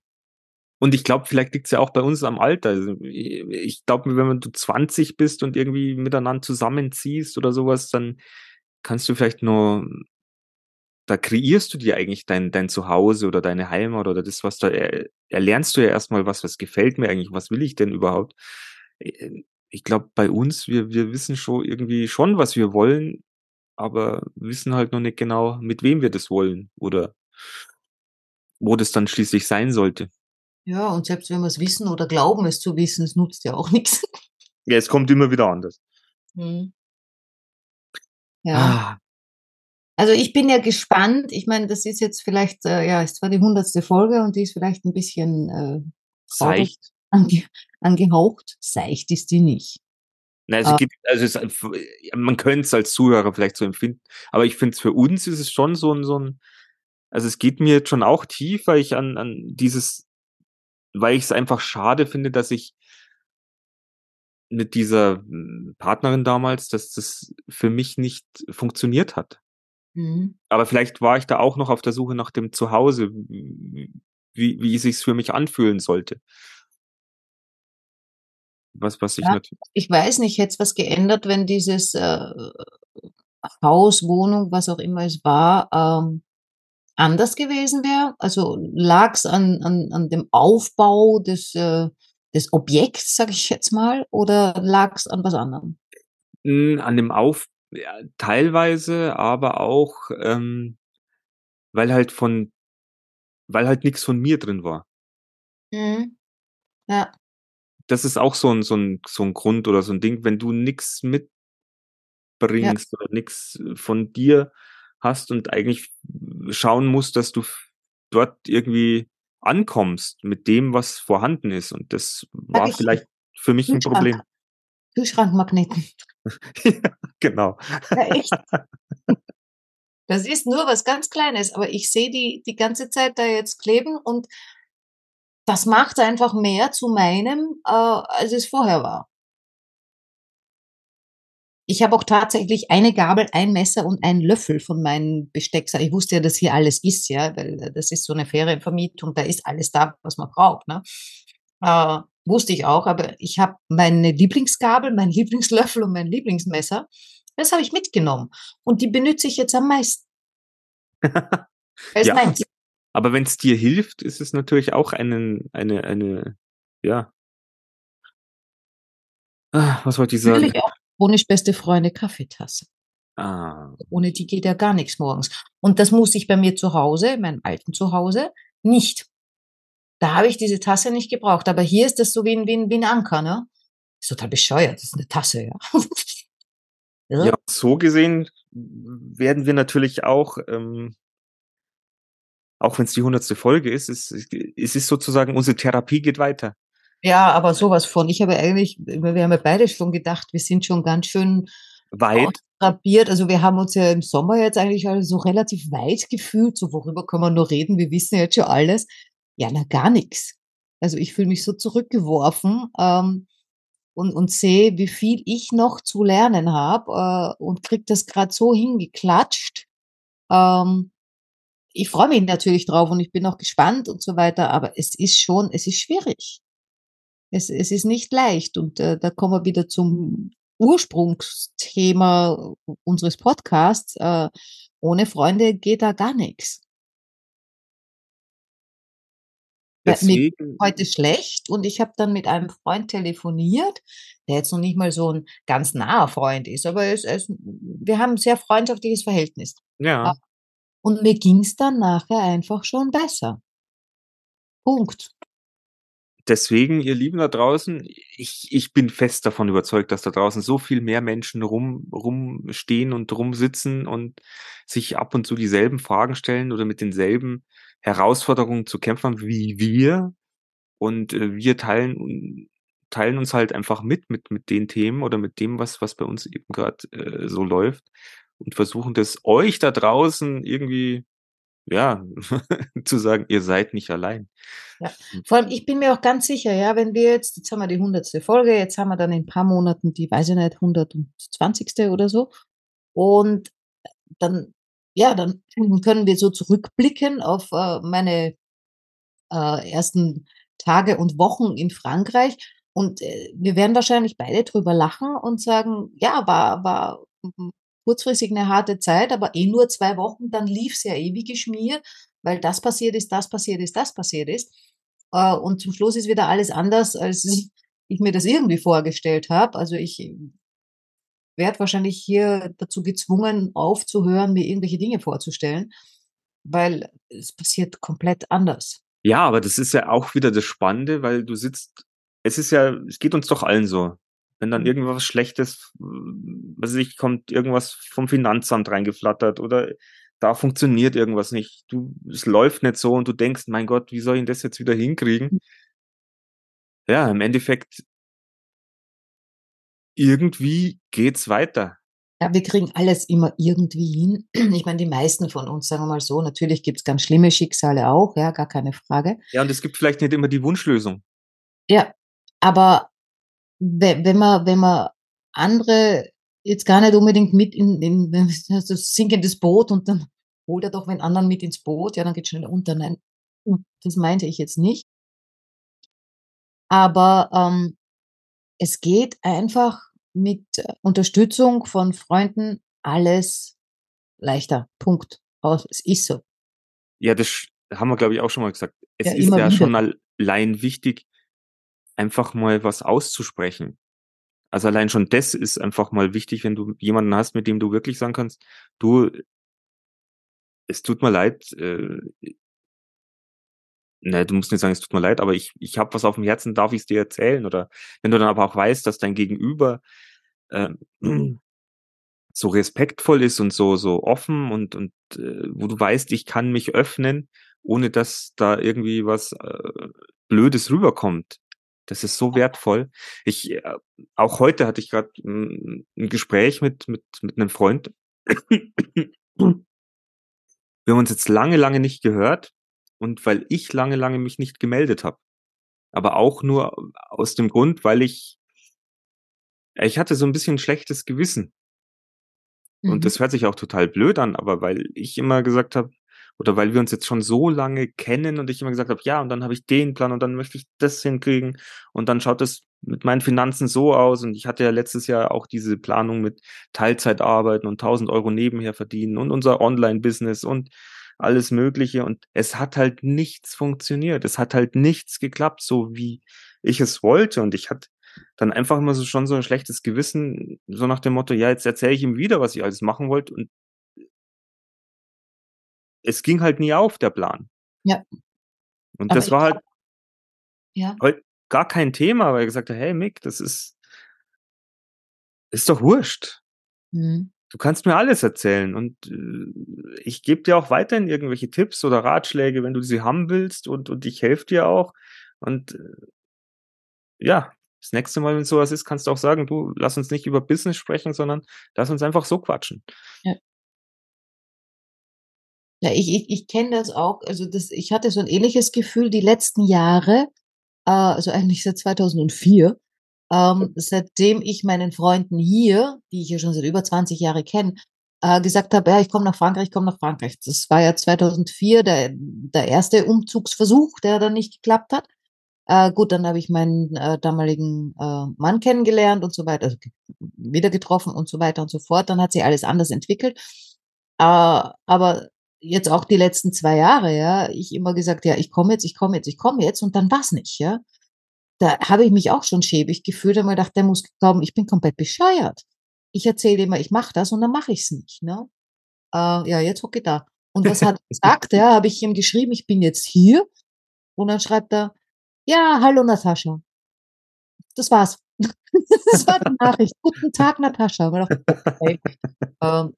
Und ich glaube, vielleicht liegt es ja auch bei uns am Alter. Also ich ich glaube, wenn du 20 bist und irgendwie miteinander zusammenziehst oder sowas, dann kannst du vielleicht nur, da kreierst du dir eigentlich dein, dein Zuhause oder deine Heimat oder das, was da, er, erlernst du ja erstmal was, was gefällt mir eigentlich, was will ich denn überhaupt? Äh, Ich glaube, bei uns, wir, wir wissen schon irgendwie schon, was wir wollen, aber wissen halt noch nicht genau, mit wem wir das wollen oder wo das dann schließlich sein sollte. Ja, und selbst wenn wir es wissen oder glauben, es zu wissen, es nutzt ja auch [laughs] nichts. Ja, es kommt immer wieder anders. Hm. Ja, Ah, also ich bin ja gespannt. Ich meine, das ist jetzt vielleicht, äh, ja, ist zwar die hundertste Folge und die ist vielleicht ein bisschen äh, seicht. ange angehaucht. Seicht ist die nicht. Na, also, Ah. geht, also es, man könnte es als Zuhörer vielleicht so empfinden, aber ich finde es für uns ist es schon so ein, so ein, also es geht mir jetzt schon auch tief, weil ich an, an dieses, weil ich es einfach schade finde, dass ich mit dieser mm, Partnerin damals, dass das für mich nicht funktioniert hat. Mhm. Aber vielleicht war ich da auch noch auf der Suche nach dem Zuhause, wie, wie es sich für mich anfühlen sollte. Was, was ich Ja. natürlich, Ich weiß nicht, hätte es was geändert, wenn dieses äh, Haus, Wohnung, was auch immer es war, ähm, anders gewesen wäre? Also lag es an, an, an dem Aufbau des, äh, des Objekts, sage ich jetzt mal, oder lag es an was anderem? Hm, an dem Auf ja, teilweise, aber auch, ähm, weil halt von weil halt nix von mir drin war. Mhm. Ja. Das ist auch so 'n so 'n so 'n Grund oder so 'n Ding, wenn du Ja. mitbringst oder nix von dir hast und eigentlich schauen musst, dass du dort irgendwie ankommst mit dem, was vorhanden ist. Und das Sage war ich vielleicht für mich 'n Kühlschrank. Problem. Kühlschrankmagneten. Ja, [laughs] genau. Ja, echt. [laughs] Das ist nur was ganz Kleines, aber ich sehe die die ganze Zeit da jetzt kleben und das macht's einfach mehr zu meinem, äh, als es vorher war. Ich habe auch tatsächlich eine Gabel, ein Messer und einen Löffel von meinen Bestecks ich wusste ja, dass hier alles ist, ja, weil, äh, das ist so 'ne Ferienvermietung, da ist alles da, was man braucht, ne? Äh, wusste ich auch, aber ich habe meine Lieblingsgabel, meinen Lieblingslöffel und mein Lieblingsmesser, das habe ich mitgenommen und die benütze ich jetzt am meisten. [laughs] Es Ja, meins. aber wenn's dir hilft, ist es natürlich auch einen eine eine ja Ah, was wollte ich sagen? Natürlich auch Bonis beste Freunde Kaffeetasse. Ah. Ohne die geht ja gar nix morgens. Und das muss ich bei mir zu Hause, in meinem alten Zuhause, nicht. Da habe ich diese Tasse nicht gebraucht, aber hier ist das so wie 'n wie 'n wie 'n Anker, ne? Ist total bescheuert, das ist 'ne Tasse, ja. [laughs] Ja, Irre. so gesehen werden wir natürlich auch, ähm auch wenn's die 100. Folge ist, es es ist sozusagen unsere Therapie geht weiter. Ja, aber so was von. Ich habe eigentlich wir haben ja beide schon gedacht, wir sind schon ganz schön Weit. austherapiert. Also, wir haben uns ja im Sommer jetzt eigentlich so relativ weit gefühlt, so worüber können wir nur reden? Wir wissen jetzt schon alles. Ja, na, gar nix. Also, ich fühle mich so zurückgeworfen, ähm, und und sehe, wie viel ich noch zu lernen habe, äh, und kriege das grad so hingeklatscht. Ähm, ich freue mich natürlich drauf und ich bin auch gespannt und so weiter, aber es ist schon es ist schwierig. Es es ist nicht leicht und, äh, da kommen wir wieder zum Ursprungsthema unseres Podcasts. Äh, ohne Freunde geht da gar nix. Deswegen heute schlecht und ich habe dann mit einem Freund telefoniert, der jetzt noch nicht mal so 'n ganz naher Freund ist, aber er er ist wir haben 'n sehr freundschaftliches Verhältnis. Ja. und mir ging's dann nachher einfach schon besser. Punkt. Deswegen, ihr Lieben da draußen, ich ich bin fest davon überzeugt, dass da draußen so viel mehr Menschen rum rumstehen und rumsitzen und sich ab und zu dieselben Fragen stellen oder mit denselben Herausforderungen zu kämpfen haben wie wir. Und, äh, wir teilen teilen uns halt einfach mit mit mit den Themen oder mit dem, was was bei uns eben grad, äh, so läuft und versuchen das euch da draußen irgendwie, ja, [laughs] zu sagen: „Ihr seid nicht allein.“ Ja, vor allem, ich bin mir auch ganz sicher, ja, wenn wir jetzt jetzt haben wir die 100. Folge, jetzt haben wir dann in 'n paar Monaten die, weiß ich nicht, 120. oder so. Und dann ja, dann [clears throat] können wir so zurückblicken auf, äh, meine, äh, ersten Tage und Wochen in Frankreich und, äh, wir werden wahrscheinlich beide drüber lachen und sagen: „Ja, war war, kurzfristig 'ne harte Zeit, aber eh nur 2 Wochen, dann lief's ja eh wie geschmiert, weil das passiert ist, das passiert ist, das passiert ist.“ Äh, und zum Schluss ist wieder alles anders, als [laughs] ich mir das irgendwie vorgestellt habe. Also, ich werde wahrscheinlich hier dazu gezwungen, aufzuhören, mir irgendwelche Dinge vorzustellen, weil es passiert komplett anders. Ja, aber das ist ja auch wieder das Spannende, weil du sitzt es ist ja es geht uns doch allen so. Wenn dann irgendwas Schlechtes, hm, was weiß ich, kommt irgendwas vom Finanzamt reingeflattert oder da funktioniert irgendwas nicht. Du es läuft nicht so und du denkst: „Mein Gott, wie soll ich das jetzt wieder hinkriegen?“ Hm. Ja, im Endeffekt irgendwie geht's weiter. Ja, wir kriegen alles immer irgendwie hin. [clears throat] Ich meine, die meisten von uns, sagen wir mal so, natürlich gibt's ganz schlimme Schicksale auch, ja, gar keine Frage. Ja, und es gibt vielleicht nicht immer die Wunschlösung. Ja, aber we wenn man wenn man andere jetzt gar nicht unbedingt mit in in so sinkendes Boot und dann holt er doch wen anderen mit ins Boot, ja, dann geht's schneller unter. Nein, hm, das meinte ich jetzt nicht. Aber, ähm, es geht einfach mit Unterstützung von Freunden alles leichter. Punkt. Aus. Es ist so. Ja, das haben wir, glaube ich, auch schon mal gesagt. Es Ja, ist ja wieder. schon allein wichtig, einfach mal was auszusprechen. Also allein schon das ist einfach mal wichtig, wenn du jemanden hast, mit dem du wirklich sagen kannst, du, es tut mir leid, äh, ne, du musst nicht sagen, es tut mir leid, aber ich, ich habe was auf dem Herzen, darf ich es dir erzählen? Oder wenn du dann aber auch weißt, dass dein Gegenüber äh, [clears throat] so respektvoll ist und so, so offen und, und äh, wo du weißt, ich kann mich öffnen, ohne dass da irgendwie was äh, Blödes rüberkommt. Das ist so wertvoll. Ich, äh, auch heute hatte ich gerade ein Gespräch mit, mit, mit einem Freund. [clears throat] Wir haben uns jetzt lange, lange nicht gehört und weil ich lange, lange mich nicht gemeldet habe. Aber auch nur aus dem Grund, weil ich, ich hatte so ein bisschen schlechtes Gewissen. Und Mhm. das hört sich auch total blöd an, aber weil ich immer gesagt habe, oder weil wir uns jetzt schon so lange kennen und ich immer gesagt habe, ja, und dann habe ich den Plan und dann möchte ich das hinkriegen und dann schaut das mit meinen Finanzen so aus und ich hatte ja letztes Jahr auch diese Planung mit Teilzeit arbeiten und 1000 Euro nebenher verdienen und unser Online-Business und alles Mögliche und es hat halt nichts funktioniert. Es hat halt nichts geklappt, so wie ich es wollte und ich hatte dann einfach immer so schon so ein schlechtes Gewissen, so nach dem Motto, ja, jetzt erzähle ich ihm wieder, was ich alles machen wollte und es ging halt nie auf, der Plan. Ja. Und Aber das war halt ja. gar kein Thema, weil er gesagt hat, hey Mick, das ist ist doch wurscht. Mhm. Du kannst mir alles erzählen und äh, ich gebe dir auch weiterhin irgendwelche Tipps oder Ratschläge, wenn du sie haben willst und, und ich helfe dir auch. Und äh, ja, das nächste Mal, wenn sowas ist, kannst du auch sagen, du, lass uns nicht über Business sprechen, sondern lass uns einfach so quatschen. Ja. Ja, ich ich ich kenne das auch. Also, das ich hatte so ein ähnliches Gefühl die letzten Jahre, äh, also eigentlich seit 2004, ähm, seitdem ich meinen Freunden hier, die ich ja schon seit über 20 Jahre kenne, äh, gesagt habe: „Ja, ich komme nach Frankreich, ich komme nach Frankreich.“ Das war ja 2004 der der erste Umzugsversuch, der dann nicht geklappt hat. Äh, gut, dann habe ich meinen, äh, damaligen, äh, Mann kennengelernt und so weiter, also wieder getroffen und so weiter und so fort. Dann hat sich alles anders entwickelt. Äh, aber jetzt auch die letzten 2 Jahre, ja, ich immer gesagt: „Ja, ich komme jetzt, ich komme jetzt, ich komme jetzt“ und dann war's nicht, ja? Da habe ich mich auch schon schäbig gefühlt, mir gedacht: „Der muss glauben, ich bin komplett bescheuert. Ich erzähle immer, ich mache das und dann mache ich's nicht“, ne? Äh, ja, jetzt hocke ich da. Und was hat er [laughs] gesagt? Ja, habe ich ihm geschrieben: „Ich bin jetzt hier.“ Und dann schreibt er: „Ja, hallo Natascha.“ Das war's. [laughs] Das war die Nachricht. „Guten Tag, Natascha.“ Habe mir gedacht: „Okay.“ Ähm,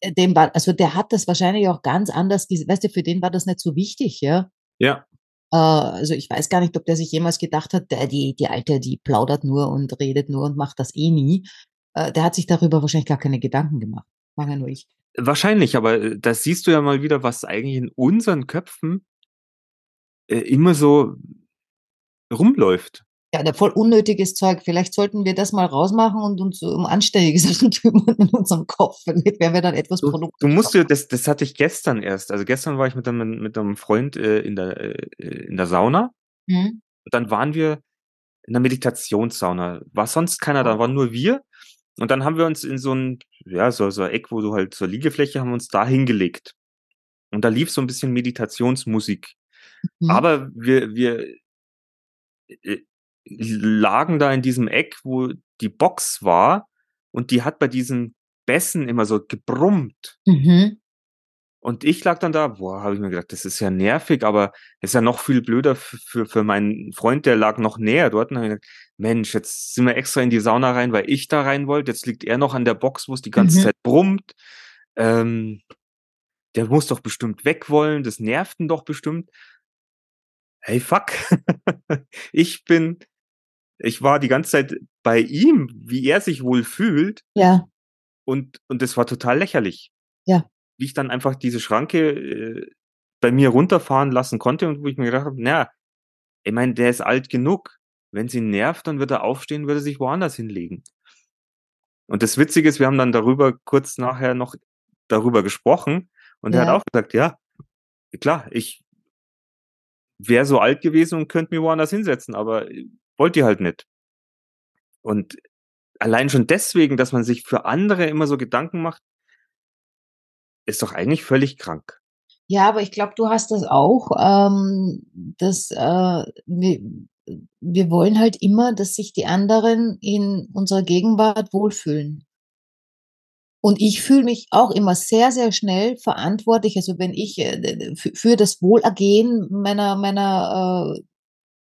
äh, dem war also, der hat das wahrscheinlich auch ganz anders weißt du, für den war das nicht so wichtig, ja? Ja. Äh, also, ich weiß gar nicht, ob der sich jemals gedacht hat, der die die Alte, die plaudert nur und redet nur und macht das eh nie. Äh, der hat sich darüber wahrscheinlich gar keine Gedanken gemacht. Mache ja nur ich. Wahrscheinlich, aber äh, da siehst du ja mal wieder, was eigentlich in unseren Köpfen immer so rumläuft. Ja, der voll unnötiges Zeug. Vielleicht sollten wir das mal rausmachen und uns um anständige [laughs] Sachen kümmern in unserem Kopf. Vielleicht wären wir dann etwas Du, du musst dir, das, das hatte ich gestern erst. Also gestern war ich mit einem, mit einem Freund äh, in, der, äh, in der Sauna. Mhm. Und dann waren wir in der Meditationssauna. War sonst keiner da, waren nur wir. Und dann haben wir uns in so ein, ja, so, so ein Eck, wo du halt zur Liegefläche, haben wir uns da hingelegt. Und da lief so ein bisschen Meditationsmusik. Mhm. Aber wir, wir äh, lagen da in diesem Eck, wo die Box war und die hat bei diesen Bässen immer so gebrummt. Mhm. Und ich lag dann da, boah, habe ich mir gedacht, das ist ja nervig, aber ist ja noch viel blöder für, für, für meinen Freund, der lag noch näher dort. Und dann hab ich gedacht, Mensch, jetzt sind wir extra in die Sauna rein, weil ich da rein wollte. Jetzt liegt er noch an der Box, wo es die ganze Mhm. Zeit brummt. Ähm, der muss doch bestimmt weg wollen, das nervt ihn doch bestimmt. Hey, fuck. [laughs] ich bin, ich war die ganze Zeit bei ihm, wie er sich wohl fühlt. Ja. Und, und das war total lächerlich. Ja. Wie ich dann einfach diese Schranke äh, bei mir runterfahren lassen konnte und wo ich mir gedacht habe, naja, ich meine, der ist alt genug. Wenn sie nervt, dann wird er aufstehen, wird er sich woanders hinlegen. Und das Witzige ist, wir haben dann darüber kurz nachher noch darüber gesprochen und er hat Ja. auch gesagt, ja, klar, ich wäre so alt gewesen und könnte mir woanders hinsetzen, aber wollt ihr halt nicht. Und allein schon deswegen, dass man sich für andere immer so Gedanken macht, ist doch eigentlich völlig krank. Ja, aber ich glaube, du hast das auch, ähm, dass äh, wir, wir wollen halt immer, dass sich die anderen in unserer Gegenwart wohlfühlen. Und ich fühle mich auch immer sehr, sehr schnell verantwortlich. Also wenn ich äh, für das Wohlergehen meiner, meiner äh,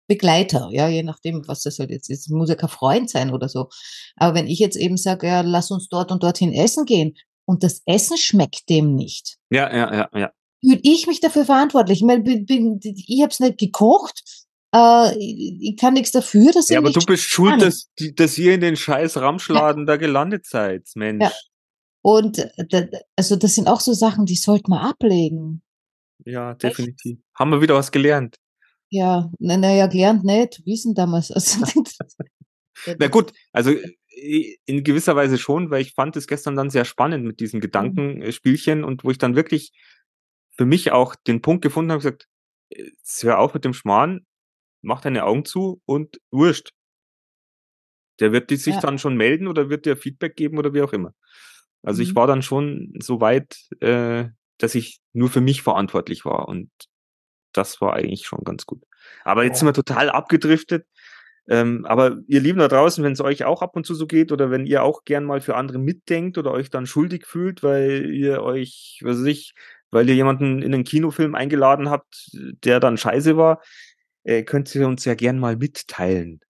Begleiter, ja, je nachdem, was das halt jetzt ist, muss ja kein Freund sein oder so. Aber wenn ich jetzt eben sage, ja, lass uns dort und dorthin essen gehen und das Essen schmeckt dem nicht. Ja, ja, ja, ja. Fühle ich mich dafür verantwortlich. Ich, meine, bin, bin, ich habe es nicht gekocht. Äh, ich kann nichts dafür, dass Ja, aber du bist schuld, dass, dass ihr in den scheiß Ramschladen ja. da gelandet seid, Mensch. Ja. Und äh, also das sind auch so Sachen, die sollte man ablegen. Ja, definitiv. Echt? Haben wir wieder was gelernt. Ja, naja, gelernt nicht, wissen damals. Also, [laughs] Na gut, also äh, in gewisser Weise schon, weil ich fand es gestern dann sehr spannend mit diesem mhm. Gedankenspielchen und wo ich dann wirklich für mich auch den Punkt gefunden habe, gesagt, hör auf mit dem Schmarrn, mach deine Augen zu und wurscht. Der wird die sich ja. dann schon melden oder wird dir Feedback geben oder wie auch immer. Also mhm. ich war dann schon so weit, äh, dass ich nur für mich verantwortlich war und das war eigentlich schon ganz gut. Aber jetzt sind wir total abgedriftet. Ähm, aber ihr Lieben da draußen, wenn es euch auch ab und zu so geht oder wenn ihr auch gern mal für andere mitdenkt oder euch dann schuldig fühlt, weil ihr euch, was weiß ich, weil ihr jemanden in einen Kinofilm eingeladen habt, der dann scheiße war, äh, könnt ihr uns ja gern mal mitteilen.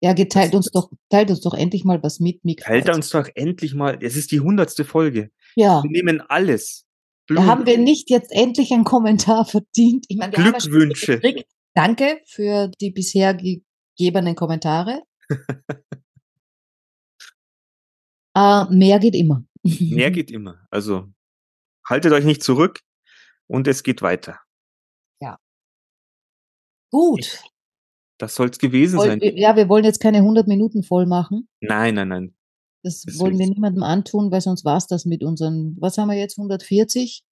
Ja, geteilt uns doch, teilt uns doch endlich mal was mit, Mik. Teilt uns doch endlich mal, es ist die hundertste Folge. Ja. Wir nehmen alles. Da haben wir nicht jetzt endlich einen Kommentar verdient. Ich meine, Glückwünsche. Danke für die bisher gegebenen Kommentare. äh, [laughs] mehr geht immer. mehr geht immer. Also haltet euch nicht zurück und es geht weiter. Ja. Gut. Das soll es gewesen Woll, sein. Ja, wir wollen jetzt keine 100 Minuten voll machen. Nein, nein, nein. Das, das wollen wir niemandem antun, weil sonst war es das mit unseren, was haben wir jetzt, 140?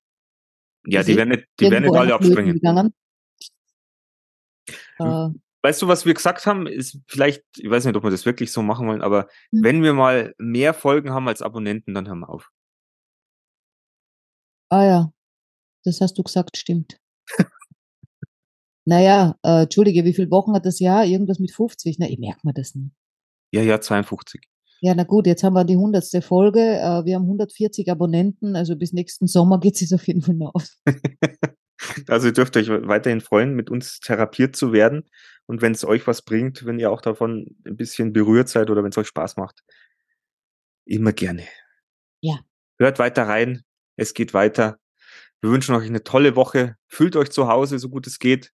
Ja, die werden nicht, die werden nicht alle abspringen. Äh, weißt du, was wir gesagt haben, ist vielleicht, ich weiß nicht, ob wir das wirklich so machen wollen, aber hm. wenn wir mal mehr Folgen haben als Abonnenten, dann hören wir auf. Ah ja, das hast du gesagt, stimmt. Naja, äh, Entschuldige, wie viele Wochen hat das Jahr? Irgendwas mit 50? Na, ich merke mir das nicht. Ja, ja, 52. Ja, na gut, jetzt haben wir die hundertste Folge. Äh, wir haben 140 Abonnenten, also bis nächsten Sommer geht es auf jeden Fall noch aus. [laughs] also ihr dürft euch weiterhin freuen, mit uns therapiert zu werden. Und wenn es euch was bringt, wenn ihr auch davon ein bisschen berührt seid oder wenn es euch Spaß macht, immer gerne. Ja. Hört weiter rein. Es geht weiter. Wir wünschen euch eine tolle Woche. Fühlt euch zu Hause, so gut es geht.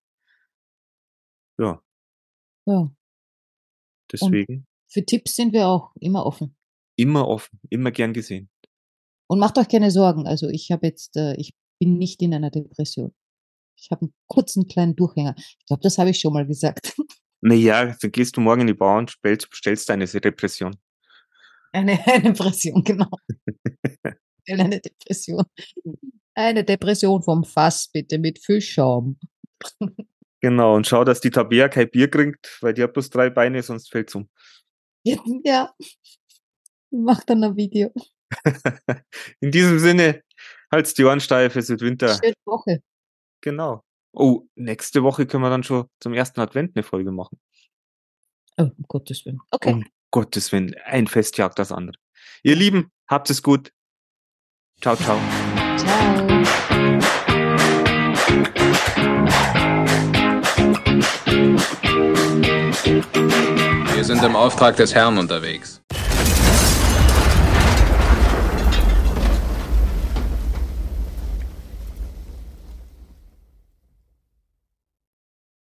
Ja. Ja. Deswegen. Und für Tipps sind wir auch immer offen. Immer offen, immer gern gesehen. Und macht euch keine Sorgen. Also ich habe jetzt, äh, ich bin nicht in einer Depression. Ich habe einen kurzen kleinen Durchhänger. Ich glaube, das habe ich schon mal gesagt. [laughs] Naja, dann gehst du morgen in die Bar und stellst, stellst eine Depression. Eine, [laughs] eine Depression, genau. eine Depression. Eine Depression vom Fass, bitte, mit Fischschaum. [laughs] Genau, und schau, dass die Tabea kein Bier kriegt, weil die hat bloß drei Beine, sonst fällt's um. [laughs] Ja, mach dann ein Video. In diesem Sinne, halt's die Ohren steif, es wird Winter. Schöne Woche. Genau. Oh, nächste Woche können wir dann schon zum ersten Advent eine Folge machen. Oh, um Gottes Willen. Okay. Um Gottes Willen, ein Fest jagt das andere. Ihr Lieben, habt es gut. Ciao, ciao. Ciao sind im Auftrag des Herrn unterwegs.